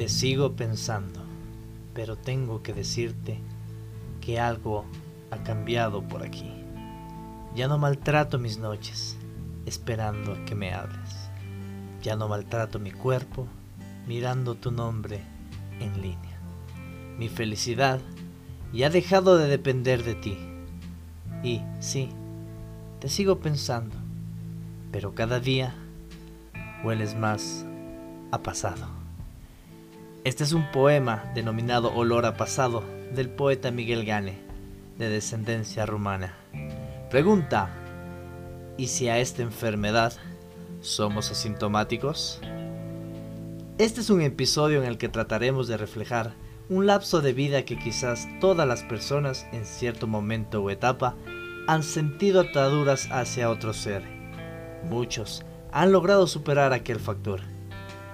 Te sigo pensando, pero tengo que decirte que algo ha cambiado por aquí. Ya no maltrato mis noches esperando a que me hables. Ya no maltrato mi cuerpo mirando tu nombre en línea. Mi felicidad ya ha dejado de depender de ti. Y sí, te sigo pensando, pero cada día hueles más a pasado. Este es un poema denominado Olor a pasado del poeta Miguel Gane, de descendencia rumana. Pregunta, ¿y si a esta enfermedad somos asintomáticos? Este es un episodio en el que trataremos de reflejar un lapso de vida que quizás todas las personas en cierto momento o etapa han sentido ataduras hacia otro ser. Muchos han logrado superar aquel factor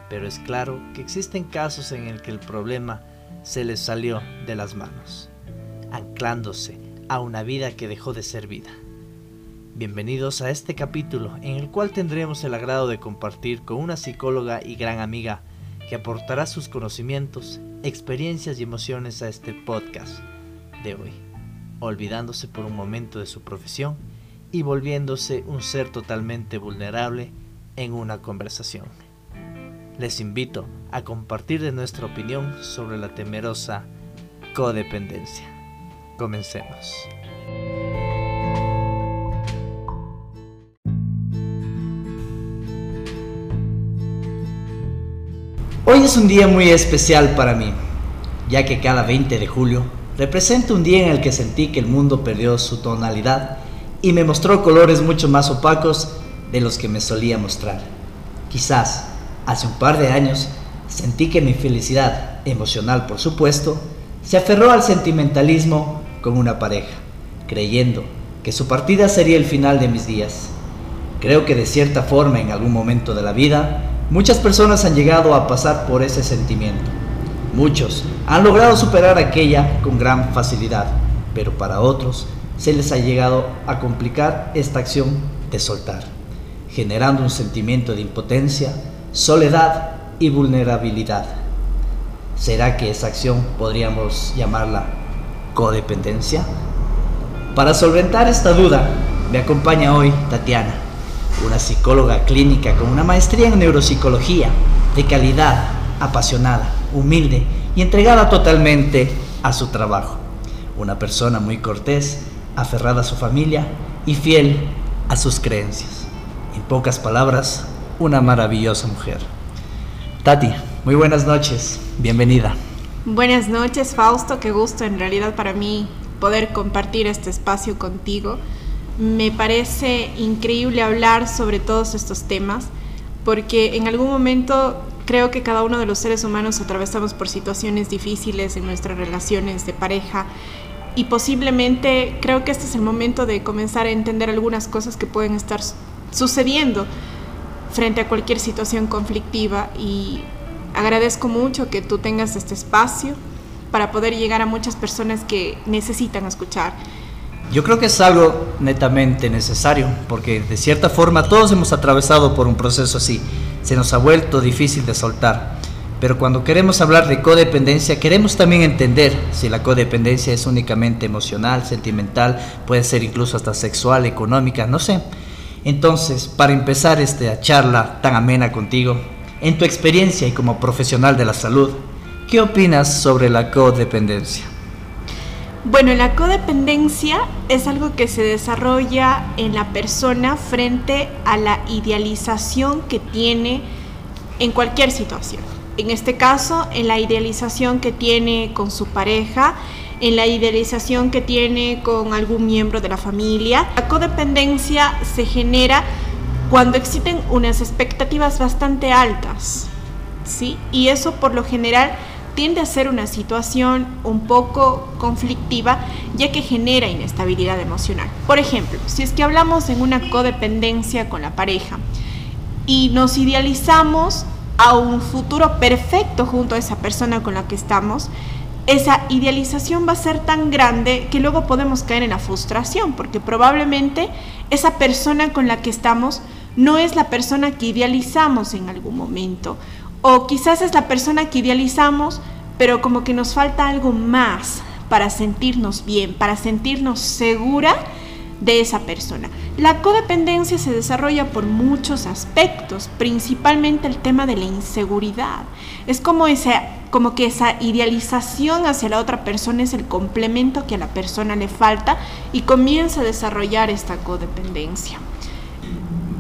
pero es claro que existen casos en el que el problema se les salió de las manos, anclándose a una vida que dejó de ser vida. Bienvenidos a este capítulo en el cual tendremos el agrado de compartir con una psicóloga y gran amiga que aportará sus conocimientos, experiencias y emociones a este podcast de hoy, olvidándose por un momento de su profesión y volviéndose un ser totalmente vulnerable en una conversación les invito a compartir nuestra opinión sobre la temerosa codependencia. Comencemos. Hoy es un día muy especial para mí, ya que cada 20 de julio representa un día en el que sentí que el mundo perdió su tonalidad y me mostró colores mucho más opacos de los que me solía mostrar. Quizás Hace un par de años sentí que mi felicidad, emocional por supuesto, se aferró al sentimentalismo con una pareja, creyendo que su partida sería el final de mis días. Creo que de cierta forma en algún momento de la vida, muchas personas han llegado a pasar por ese sentimiento. Muchos han logrado superar aquella con gran facilidad, pero para otros se les ha llegado a complicar esta acción de soltar, generando un sentimiento de impotencia, soledad y vulnerabilidad. ¿Será que esa acción podríamos llamarla codependencia? Para solventar esta duda, me acompaña hoy Tatiana, una psicóloga clínica con una maestría en neuropsicología, de calidad, apasionada, humilde y entregada totalmente a su trabajo. Una persona muy cortés, aferrada a su familia y fiel a sus creencias. En pocas palabras, una maravillosa mujer. Tati, muy buenas noches, bienvenida. Buenas noches, Fausto, qué gusto en realidad para mí poder compartir este espacio contigo. Me parece increíble hablar sobre todos estos temas porque en algún momento creo que cada uno de los seres humanos atravesamos por situaciones difíciles en nuestras relaciones de pareja y posiblemente creo que este es el momento de comenzar a entender algunas cosas que pueden estar sucediendo frente a cualquier situación conflictiva y agradezco mucho que tú tengas este espacio para poder llegar a muchas personas que necesitan escuchar. Yo creo que es algo netamente necesario, porque de cierta forma todos hemos atravesado por un proceso así. Se nos ha vuelto difícil de soltar. Pero cuando queremos hablar de codependencia, queremos también entender si la codependencia es únicamente emocional, sentimental, puede ser incluso hasta sexual, económica, no sé. Entonces, para empezar esta charla tan amena contigo, en tu experiencia y como profesional de la salud, ¿qué opinas sobre la codependencia? Bueno, la codependencia es algo que se desarrolla en la persona frente a la idealización que tiene en cualquier situación. En este caso, en la idealización que tiene con su pareja, en la idealización que tiene con algún miembro de la familia. La codependencia se genera cuando existen unas expectativas bastante altas, ¿sí? Y eso por lo general tiende a ser una situación un poco conflictiva ya que genera inestabilidad emocional. Por ejemplo, si es que hablamos en una codependencia con la pareja y nos idealizamos a un futuro perfecto junto a esa persona con la que estamos, esa idealización va a ser tan grande que luego podemos caer en la frustración, porque probablemente esa persona con la que estamos no es la persona que idealizamos en algún momento. O quizás es la persona que idealizamos, pero como que nos falta algo más para sentirnos bien, para sentirnos segura de esa persona. La codependencia se desarrolla por muchos aspectos, principalmente el tema de la inseguridad. Es como, como que esa idealización hacia la otra persona es el complemento que a la persona le falta y comienza a desarrollar esta codependencia.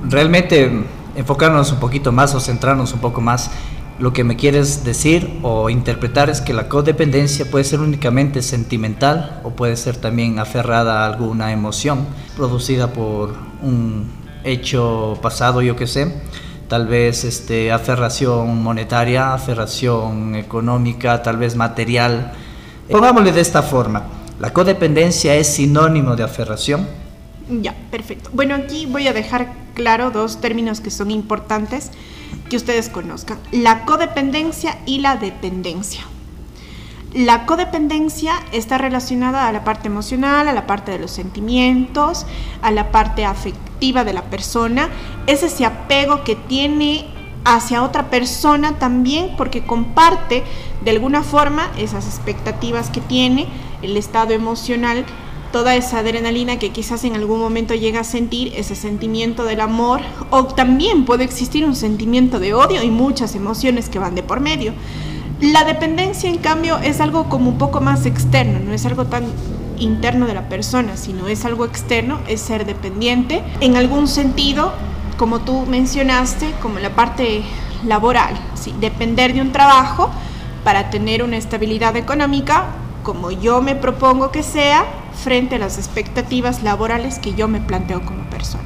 Realmente enfocarnos un poquito más o centrarnos un poco más lo que me quieres decir o interpretar es que la codependencia puede ser únicamente sentimental o puede ser también aferrada a alguna emoción producida por un hecho pasado, yo que sé, tal vez este, aferración monetaria, aferración económica, tal vez material. Pongámosle de esta forma, ¿la codependencia es sinónimo de aferración? Ya, perfecto. Bueno, aquí voy a dejar claro dos términos que son importantes que ustedes conozcan, la codependencia y la dependencia. La codependencia está relacionada a la parte emocional, a la parte de los sentimientos, a la parte afectiva de la persona. Es ese apego que tiene hacia otra persona también porque comparte de alguna forma esas expectativas que tiene, el estado emocional toda esa adrenalina que quizás en algún momento llega a sentir, ese sentimiento del amor, o también puede existir un sentimiento de odio y muchas emociones que van de por medio. La dependencia, en cambio, es algo como un poco más externo, no es algo tan interno de la persona, sino es algo externo, es ser dependiente. En algún sentido, como tú mencionaste, como la parte laboral, ¿sí? depender de un trabajo para tener una estabilidad económica, como yo me propongo que sea, frente a las expectativas laborales que yo me planteo como persona.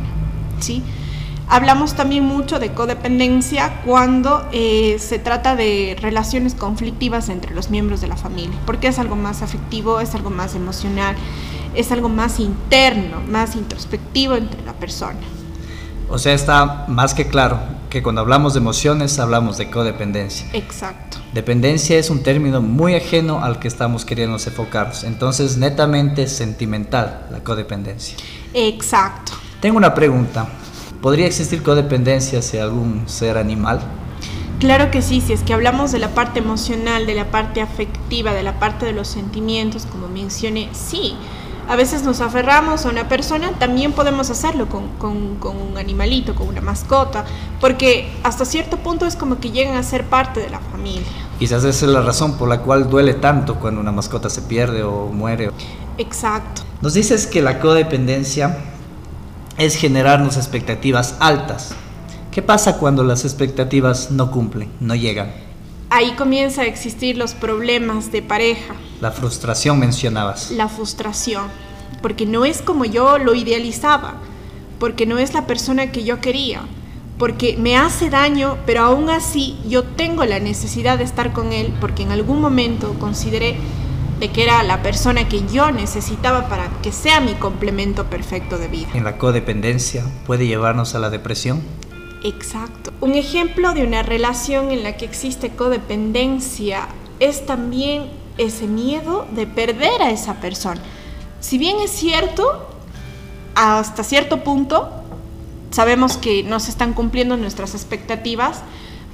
¿sí? Hablamos también mucho de codependencia cuando eh, se trata de relaciones conflictivas entre los miembros de la familia, porque es algo más afectivo, es algo más emocional, es algo más interno, más introspectivo entre la persona. O sea, está más que claro que cuando hablamos de emociones hablamos de codependencia. Exacto. Dependencia es un término muy ajeno al que estamos queriendo enfocarnos, entonces netamente sentimental la codependencia. Exacto. Tengo una pregunta. ¿Podría existir codependencia hacia algún ser animal? Claro que sí, si es que hablamos de la parte emocional, de la parte afectiva, de la parte de los sentimientos, como mencioné, sí a veces nos aferramos a una persona, también podemos hacerlo con, un animalito, con una mascota, porque hasta cierto punto es como que llegan a ser parte de la familia. Quizás esa es la razón por la cual duele tanto cuando una mascota se pierde o muere. Exacto. Nos dices que la codependencia es generarnos expectativas altas. ¿Qué pasa cuando las expectativas no cumplen, no llegan? Ahí comienza a existir los problemas de pareja. La frustración mencionabas. La frustración, porque no es como yo lo idealizaba, porque no es la persona que yo quería, porque me hace daño, pero aún así yo tengo la necesidad de estar con él, porque en algún momento consideré de que era la persona que yo necesitaba para que sea mi complemento perfecto de vida. En la codependencia puede llevarnos a la depresión. Exacto. Un ejemplo de una relación en la que existe codependencia es también ese miedo de perder a esa persona. Si bien es cierto, hasta cierto punto sabemos que no se están cumpliendo nuestras expectativas,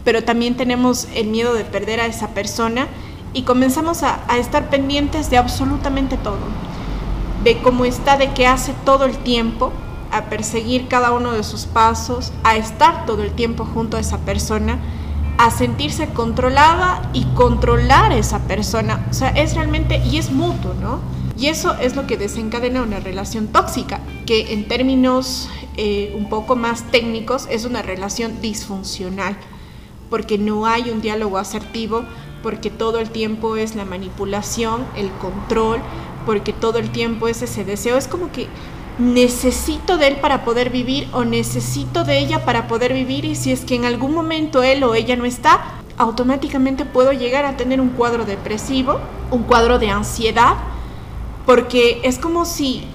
pero también tenemos el miedo de perder a esa persona y comenzamos a, estar pendientes de absolutamente todo, de cómo está, de qué hace todo el tiempo, a perseguir cada uno de sus pasos, a estar todo el tiempo junto a esa persona, a sentirse controlada y controlar a esa persona. O sea, es realmente, y es mutuo, ¿no? Y eso es lo que desencadena una relación tóxica, que en términos eh, un poco más técnicos es una relación disfuncional, porque no hay un diálogo asertivo, porque todo el tiempo es la manipulación, el control, porque todo el tiempo es ese deseo. Es como que necesito de él para poder vivir o necesito de ella para poder vivir y si es que en algún momento él o ella no está, automáticamente puedo llegar a tener un cuadro depresivo, un cuadro de ansiedad, porque es como si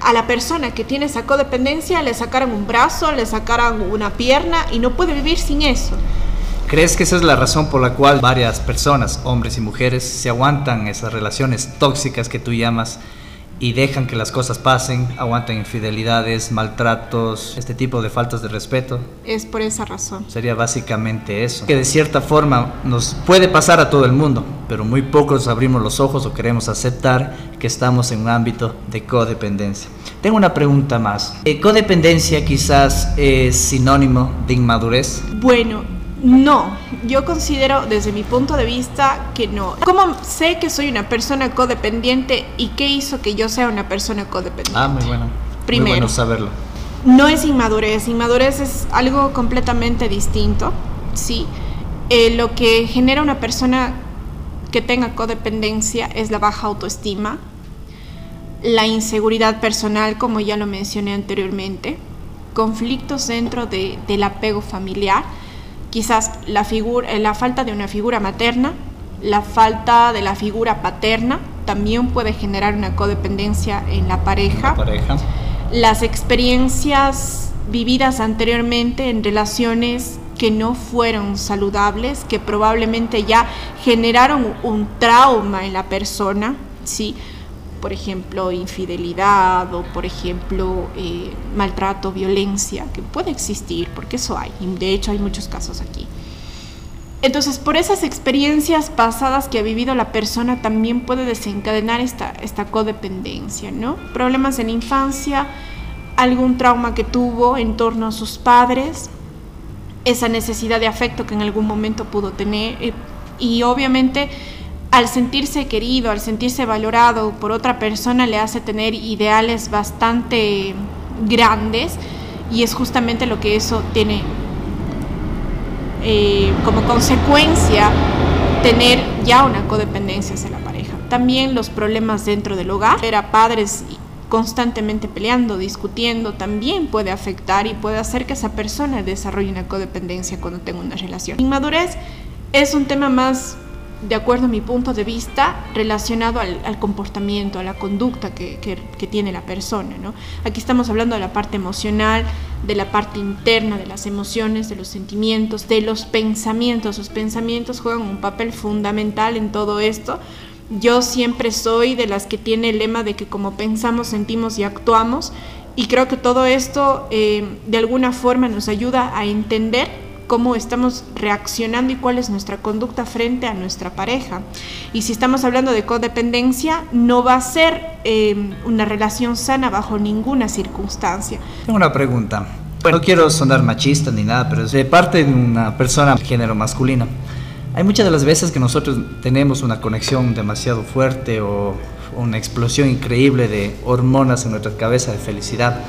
a la persona que tiene esa codependencia le sacaran un brazo, le sacaran una pierna y no puede vivir sin eso. ¿Crees que esa es la razón por la cual varias personas, hombres y mujeres, se aguantan esas relaciones tóxicas que tú llamas y dejan que las cosas pasen, aguantan infidelidades, maltratos, este tipo de faltas de respeto. Es por esa razón. Sería básicamente eso. Que de cierta forma nos puede pasar a todo el mundo, pero muy pocos abrimos los ojos o queremos aceptar que estamos en un ámbito de codependencia. Tengo una pregunta más. Eh, ¿Codependencia quizás es sinónimo de inmadurez? Bueno, no, yo considero desde mi punto de vista que no. ¿Cómo sé que soy una persona codependiente y qué hizo que yo sea una persona codependiente? Ah, muy bueno. Primero, muy bueno saberlo. No es inmadurez, inmadurez es algo completamente distinto, ¿sí? Eh, lo que genera una persona que tenga codependencia es la baja autoestima, la inseguridad personal, como ya lo mencioné anteriormente, conflictos dentro de, del apego familiar, quizás la, figura, eh, la falta de una figura materna, la falta de la figura paterna también puede generar una codependencia en la pareja. pareja. Las experiencias vividas anteriormente en relaciones que no fueron saludables, que probablemente ya generaron un trauma en la persona, ¿sí? Por ejemplo, infidelidad o, por ejemplo, eh, maltrato, violencia, que puede existir, porque eso hay, y de hecho hay muchos casos aquí. Entonces, por esas experiencias pasadas que ha vivido la persona, también puede desencadenar esta, esta codependencia, ¿no? Problemas en la infancia, algún trauma que tuvo en torno a sus padres, esa necesidad de afecto que en algún momento pudo tener, eh, y obviamente al sentirse querido, al sentirse valorado por otra persona, le hace tener ideales bastante grandes y es justamente lo que eso tiene eh, como consecuencia tener ya una codependencia hacia la pareja. También los problemas dentro del hogar, ver a padres constantemente peleando, discutiendo, también puede afectar y puede hacer que esa persona desarrolle una codependencia cuando tenga una relación. Inmadurez es un tema más de acuerdo a mi punto de vista, relacionado al, comportamiento, a la conducta que, tiene la persona. ¿no? Aquí estamos hablando de la parte emocional, de la parte interna, de las emociones, de los sentimientos, de los pensamientos. Los pensamientos juegan un papel fundamental en todo esto. Yo siempre soy de las que tiene el lema de que como pensamos, sentimos y actuamos. Y creo que todo esto eh, de alguna forma nos ayuda a entender cómo estamos reaccionando y cuál es nuestra conducta frente a nuestra pareja. Y si estamos hablando de codependencia, no va a ser em, una relación sana bajo ninguna circunstancia. Tengo una pregunta. Bueno, no quiero sonar machista ni nada, pero es de parte de una persona de género masculino. Hay muchas de las veces que nosotros tenemos una conexión demasiado fuerte o una explosión increíble de hormonas en nuestra cabeza de felicidad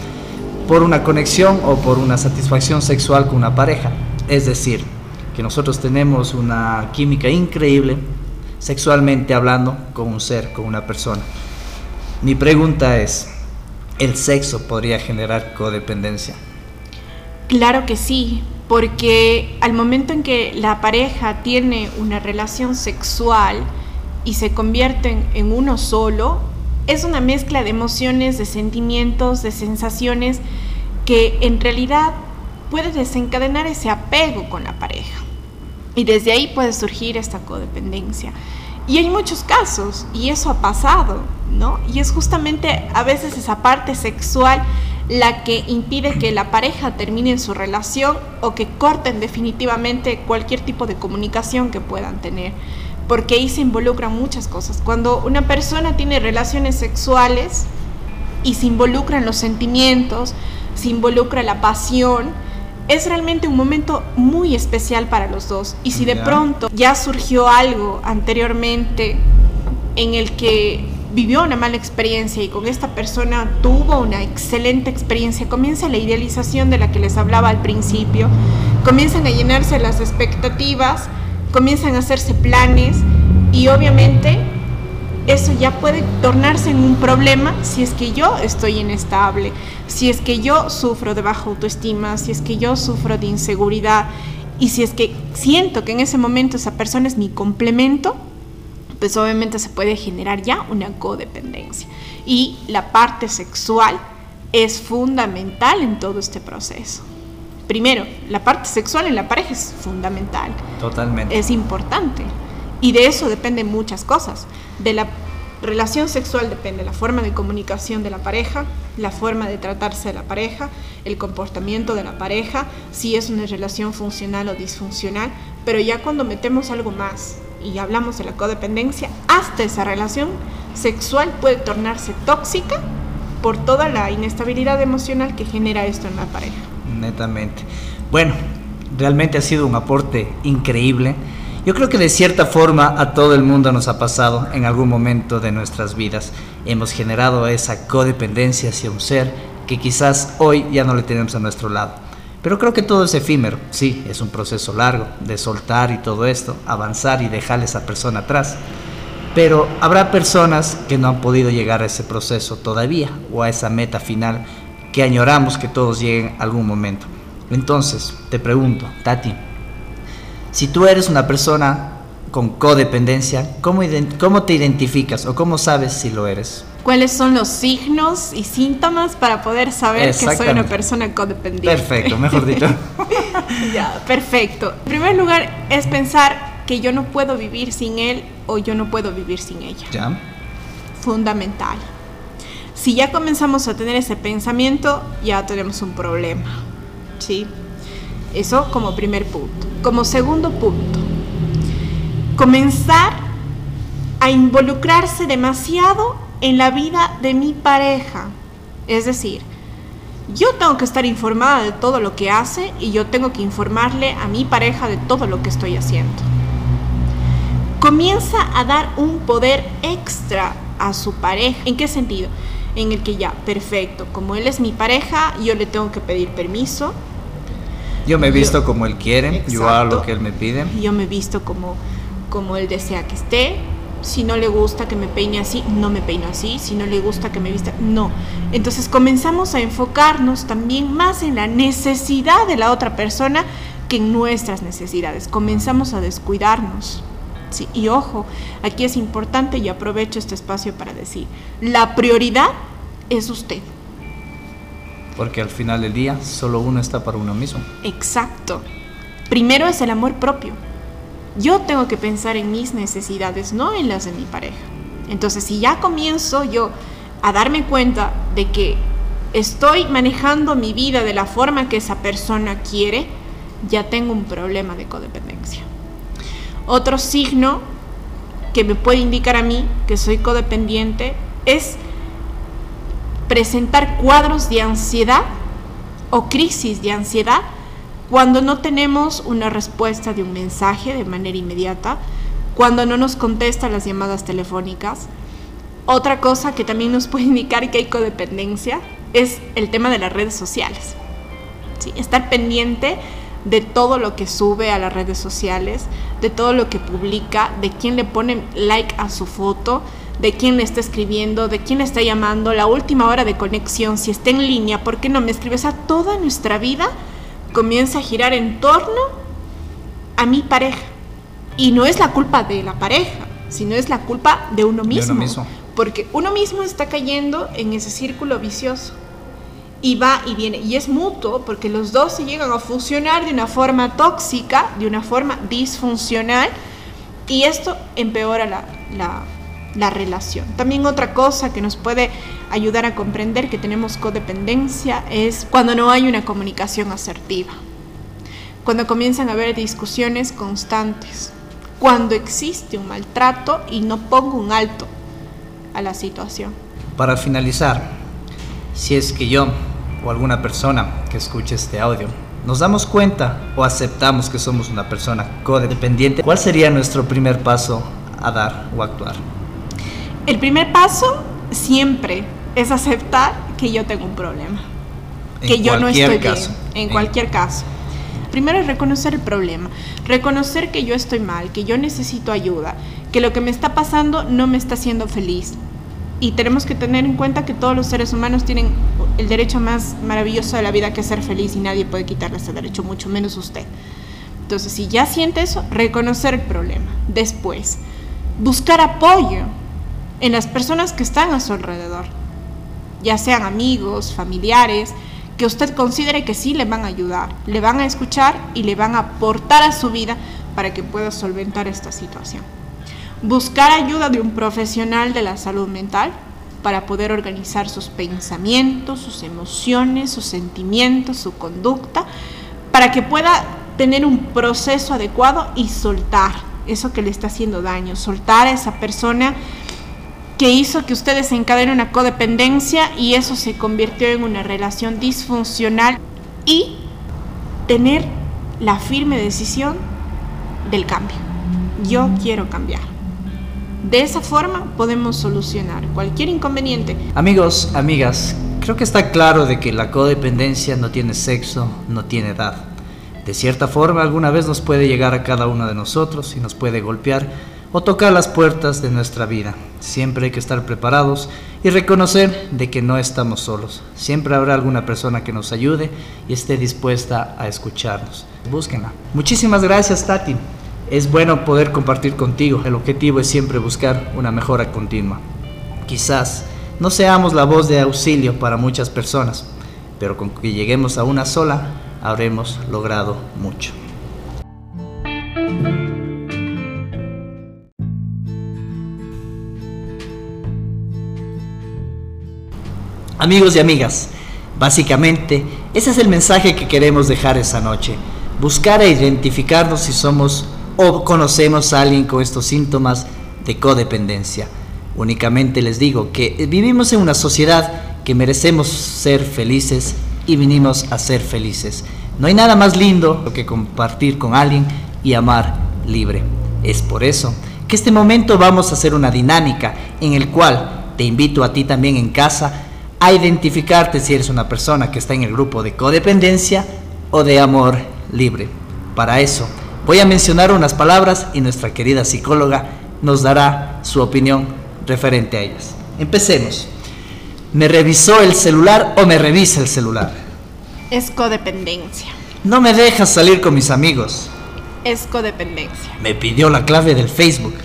por una conexión o por una satisfacción sexual con una pareja. Es decir, que nosotros tenemos una química increíble sexualmente hablando con un ser, con una persona. Mi pregunta es, ¿el sexo podría generar codependencia? Claro que sí, porque al momento en que la pareja tiene una relación sexual y se convierten en uno solo, es una mezcla de emociones, de sentimientos, de sensaciones que en realidad puede desencadenar ese apego con la pareja. Y desde ahí puede surgir esta codependencia. Y hay muchos casos, y eso ha pasado, ¿no? Y es justamente a veces esa parte sexual la que impide que la pareja termine su relación o que corten definitivamente cualquier tipo de comunicación que puedan tener. Porque ahí se involucran muchas cosas. Cuando una persona tiene relaciones sexuales y se involucran los sentimientos, se involucra la pasión, es realmente un momento muy especial para los dos. Y si de pronto ya surgió algo anteriormente en el que vivió una mala experiencia y con esta persona tuvo una excelente experiencia, comienza la idealización de la que les hablaba al principio, comienzan a llenarse las expectativas, comienzan a hacerse planes y obviamente eso ya puede tornarse en un problema si es que yo estoy inestable, si es que yo sufro de baja autoestima, si es que yo sufro de inseguridad y si es que siento que en ese momento esa persona es mi complemento, pues obviamente se puede generar ya una codependencia. Y la parte sexual es fundamental en todo este proceso. Primero, la parte sexual en la pareja es fundamental. Totalmente. Es importante. Y de eso dependen muchas cosas. De la relación sexual depende de la forma de comunicación de la pareja, la forma de tratarse de la pareja, el comportamiento de la pareja, si es una relación funcional o disfuncional, pero ya cuando metemos algo más y hablamos de la codependencia, hasta esa relación sexual puede tornarse tóxica por toda la inestabilidad emocional que genera esto en la pareja. Netamente. Bueno, realmente ha sido un aporte increíble. Yo creo que de cierta forma a todo el mundo nos ha pasado en algún momento de nuestras vidas. Hemos generado esa codependencia hacia un ser que quizás hoy ya no le tenemos a nuestro lado. Pero creo que todo es efímero, sí, es un proceso largo de soltar y todo esto, avanzar y dejar a esa persona atrás. Pero habrá personas que no han podido llegar a ese proceso todavía o a esa meta final que añoramos que todos lleguen algún momento. Entonces, te pregunto, Tati, si tú eres una persona con codependencia, ¿cómo, ¿cómo, te identificas o cómo sabes si lo eres? ¿Cuáles son los signos y síntomas para poder saber que soy una persona codependiente? Perfecto, mejor dicho. ya, perfecto. En primer lugar es pensar que yo no puedo vivir sin él o yo no puedo vivir sin ella. Ya. Fundamental. Si ya comenzamos a tener ese pensamiento, ya tenemos un problema. ¿Sí? Eso como primer punto. Como segundo punto, comenzar a involucrarse demasiado en la vida de mi pareja. Es decir, yo tengo que estar informada de todo lo que hace y yo tengo que informarle a mi pareja de todo lo que estoy haciendo. Comienza a dar un poder extra a su pareja. ¿En qué sentido? En el que ya, perfecto, como él es mi pareja, yo le tengo que pedir permiso, yo me he visto como él quiere, yo hago lo que él me pide. Yo me he visto como, como él desea que esté. Si no le gusta que me peine así, no me peino así. Si no le gusta que me vista, no. Entonces comenzamos a enfocarnos también más en la necesidad de la otra persona que en nuestras necesidades. Comenzamos a descuidarnos. Sí, y ojo, aquí es importante y aprovecho este espacio para decir, la prioridad es usted. Porque al final del día solo uno está para uno mismo. Exacto. Primero es el amor propio. Yo tengo que pensar en mis necesidades, no en las de mi pareja. Entonces, si ya comienzo yo a darme cuenta de que estoy manejando mi vida de la forma que esa persona quiere, ya tengo un problema de codependencia. Otro signo que me puede indicar a mí que soy codependiente es presentar cuadros de ansiedad o crisis de ansiedad cuando no tenemos una respuesta de un mensaje de manera inmediata, cuando no nos contesta las llamadas telefónicas. Otra cosa que también nos puede indicar que hay codependencia es el tema de las redes sociales. ¿Sí? Estar pendiente de todo lo que sube a las redes sociales, de todo lo que publica, de quién le pone like a su foto, de quién le está escribiendo, de quién le está llamando, la última hora de conexión, si está en línea, ¿por qué no me escribes? a toda nuestra vida comienza a girar en torno a mi pareja. Y no es la culpa de la pareja, sino es la culpa de uno mismo. uno mismo. Porque uno mismo está cayendo en ese círculo vicioso. Y va y viene. Y es mutuo porque los dos se llegan a fusionar de una forma tóxica, de una forma disfuncional. Y esto empeora la, la la relación. También otra cosa que nos puede ayudar a comprender que tenemos codependencia es cuando no hay una comunicación asertiva, cuando comienzan a haber discusiones constantes, cuando existe un maltrato y no pongo un alto a la situación. Para finalizar, si es que yo o alguna persona que escuche este audio nos damos cuenta o aceptamos que somos una persona codependiente, ¿cuál sería nuestro primer paso a dar o actuar? El primer paso siempre es aceptar que yo tengo un problema, que yo no estoy bien, en, cualquier caso. Primero es reconocer el problema, reconocer que yo estoy mal, que yo necesito ayuda, que lo que me está pasando no me está haciendo feliz. Y tenemos que tener en cuenta que todos los seres humanos tienen el derecho más maravilloso de la vida que es ser feliz y nadie puede quitarle ese derecho, mucho menos usted. Entonces, si ya siente eso, reconocer el problema. Después, buscar apoyo en las personas que están a su alrededor, ya sean amigos, familiares, que usted considere que sí le van a ayudar, le van a escuchar y le van a aportar a su vida para que pueda solventar esta situación. buscar ayuda de un profesional de la salud mental para poder organizar sus pensamientos, sus emociones, sus sentimientos, su conducta, para que pueda tener un proceso adecuado y soltar eso que le está haciendo daño, soltar a esa persona que hizo que ustedes encadenen una codependencia y eso se convirtió en una relación disfuncional y tener la firme decisión del cambio. Yo quiero cambiar. De esa forma podemos solucionar cualquier inconveniente. Amigos, amigas, creo que está claro de que la codependencia no tiene sexo, no tiene edad. De cierta forma, alguna vez nos puede llegar a cada uno de nosotros y nos puede golpear o tocar las puertas de nuestra vida. Siempre hay que estar preparados y reconocer de que no estamos solos. Siempre habrá alguna persona que nos ayude y esté dispuesta a escucharnos. Búsquenla. Muchísimas gracias, Tati. Es bueno poder compartir contigo. El objetivo es siempre buscar una mejora continua. Quizás no seamos la voz de auxilio para muchas personas, pero con que lleguemos a una sola, habremos logrado mucho. Amigos y amigas, básicamente ese es el mensaje que queremos dejar esa noche. Buscar e identificarnos si somos o conocemos a alguien con estos síntomas de codependencia. Únicamente les digo que vivimos en una sociedad que merecemos ser felices y vinimos a ser felices. No hay nada más lindo que compartir con alguien y amar libre. Es por eso que este momento vamos a hacer una dinámica en el cual te invito a ti también en casa a identificarte si eres una persona que está en el grupo de codependencia o de amor libre. Para eso, voy a mencionar unas palabras y nuestra querida psicóloga nos dará su opinión referente a ellas. Empecemos. ¿Me revisó el celular o me revisa el celular? Es codependencia. No me dejas salir con mis amigos. Es codependencia. Me pidió la clave del Facebook.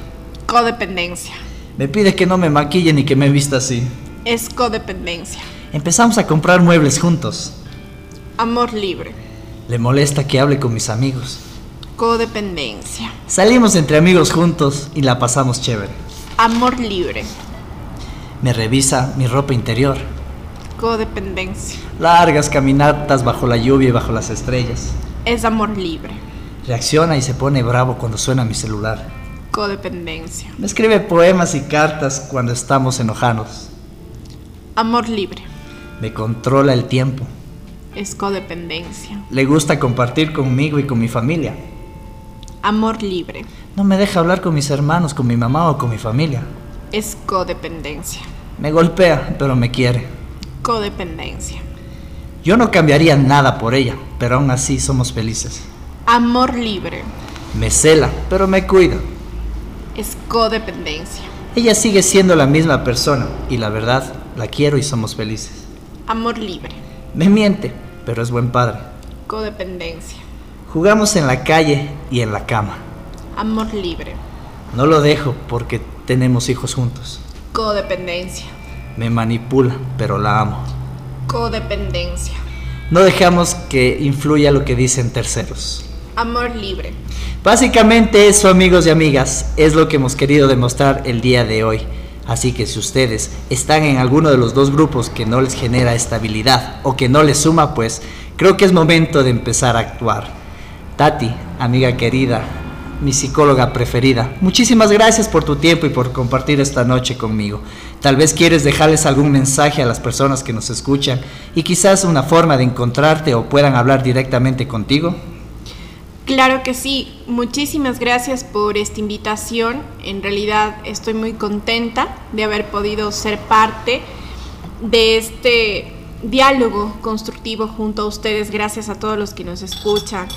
Codependencia. Me pide que no me maquille ni que me vista así es codependencia. Empezamos a comprar muebles juntos. Amor libre. Le molesta que hable con mis amigos. Codependencia. Salimos entre amigos juntos y la pasamos chévere. Amor libre. Me revisa mi ropa interior. Codependencia. Largas caminatas bajo la lluvia y bajo las estrellas. Es amor libre. Reacciona y se pone bravo cuando suena mi celular. Codependencia. Me escribe poemas y cartas cuando estamos enojados. Amor libre. Me controla el tiempo. Es codependencia. Le gusta compartir conmigo y con mi familia. Amor libre. No me deja hablar con mis hermanos, con mi mamá o con mi familia. Es codependencia. Me golpea, pero me quiere. Codependencia. Yo no cambiaría nada por ella, pero aún así somos felices. Amor libre. Me cela, pero me cuida. Es codependencia. Ella sigue siendo la misma persona y la verdad la quiero y somos felices. Amor libre. Me miente, pero es buen padre. Codependencia. Jugamos en la calle y en la cama. Amor libre. No lo dejo porque tenemos hijos juntos. Codependencia. Me manipula, pero la amo. Codependencia. No dejamos que influya lo que dicen terceros. Amor libre. Básicamente eso amigos y amigas es lo que hemos querido demostrar el día de hoy. Así que si ustedes están en alguno de los dos grupos que no les genera estabilidad o que no les suma, pues creo que es momento de empezar a actuar. Tati, amiga querida, mi psicóloga preferida, muchísimas gracias por tu tiempo y por compartir esta noche conmigo. Tal vez quieres dejarles algún mensaje a las personas que nos escuchan y quizás una forma de encontrarte o puedan hablar directamente contigo. Claro que sí, muchísimas gracias por esta invitación. En realidad estoy muy contenta de haber podido ser parte de este diálogo constructivo junto a ustedes. Gracias a todos los que nos escuchan.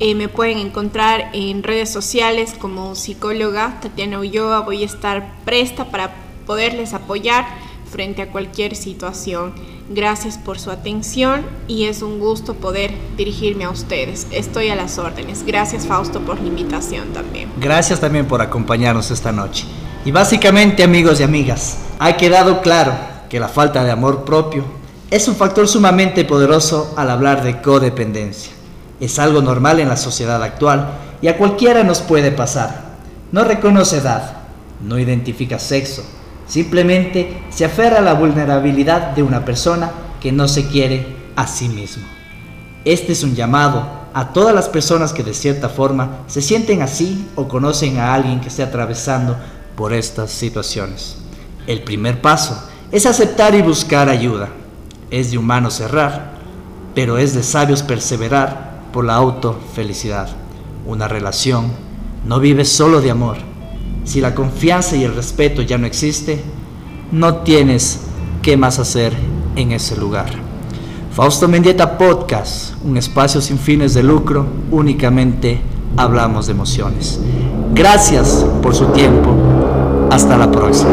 Eh, me pueden encontrar en redes sociales como psicóloga Tatiana Ulloa. Voy a estar presta para poderles apoyar frente a cualquier situación. Gracias por su atención y es un gusto poder dirigirme a ustedes. Estoy a las órdenes. Gracias Fausto por la invitación también. Gracias también por acompañarnos esta noche. Y básicamente amigos y amigas, ha quedado claro que la falta de amor propio es un factor sumamente poderoso al hablar de codependencia. Es algo normal en la sociedad actual y a cualquiera nos puede pasar. No reconoce edad, no identifica sexo, simplemente se aferra a la vulnerabilidad de una persona que no se quiere a sí mismo. Este es un llamado a todas las personas que de cierta forma se sienten así o conocen a alguien que esté atravesando por estas situaciones. El primer paso es aceptar y buscar ayuda. Es de humano cerrar, pero es de sabios perseverar por la autofelicidad. Una relación no vive solo de amor. Si la confianza y el respeto ya no existe, no tienes qué más hacer en ese lugar. Fausto Mendieta Podcast, un espacio sin fines de lucro, únicamente hablamos de emociones. Gracias por su tiempo. Hasta la próxima.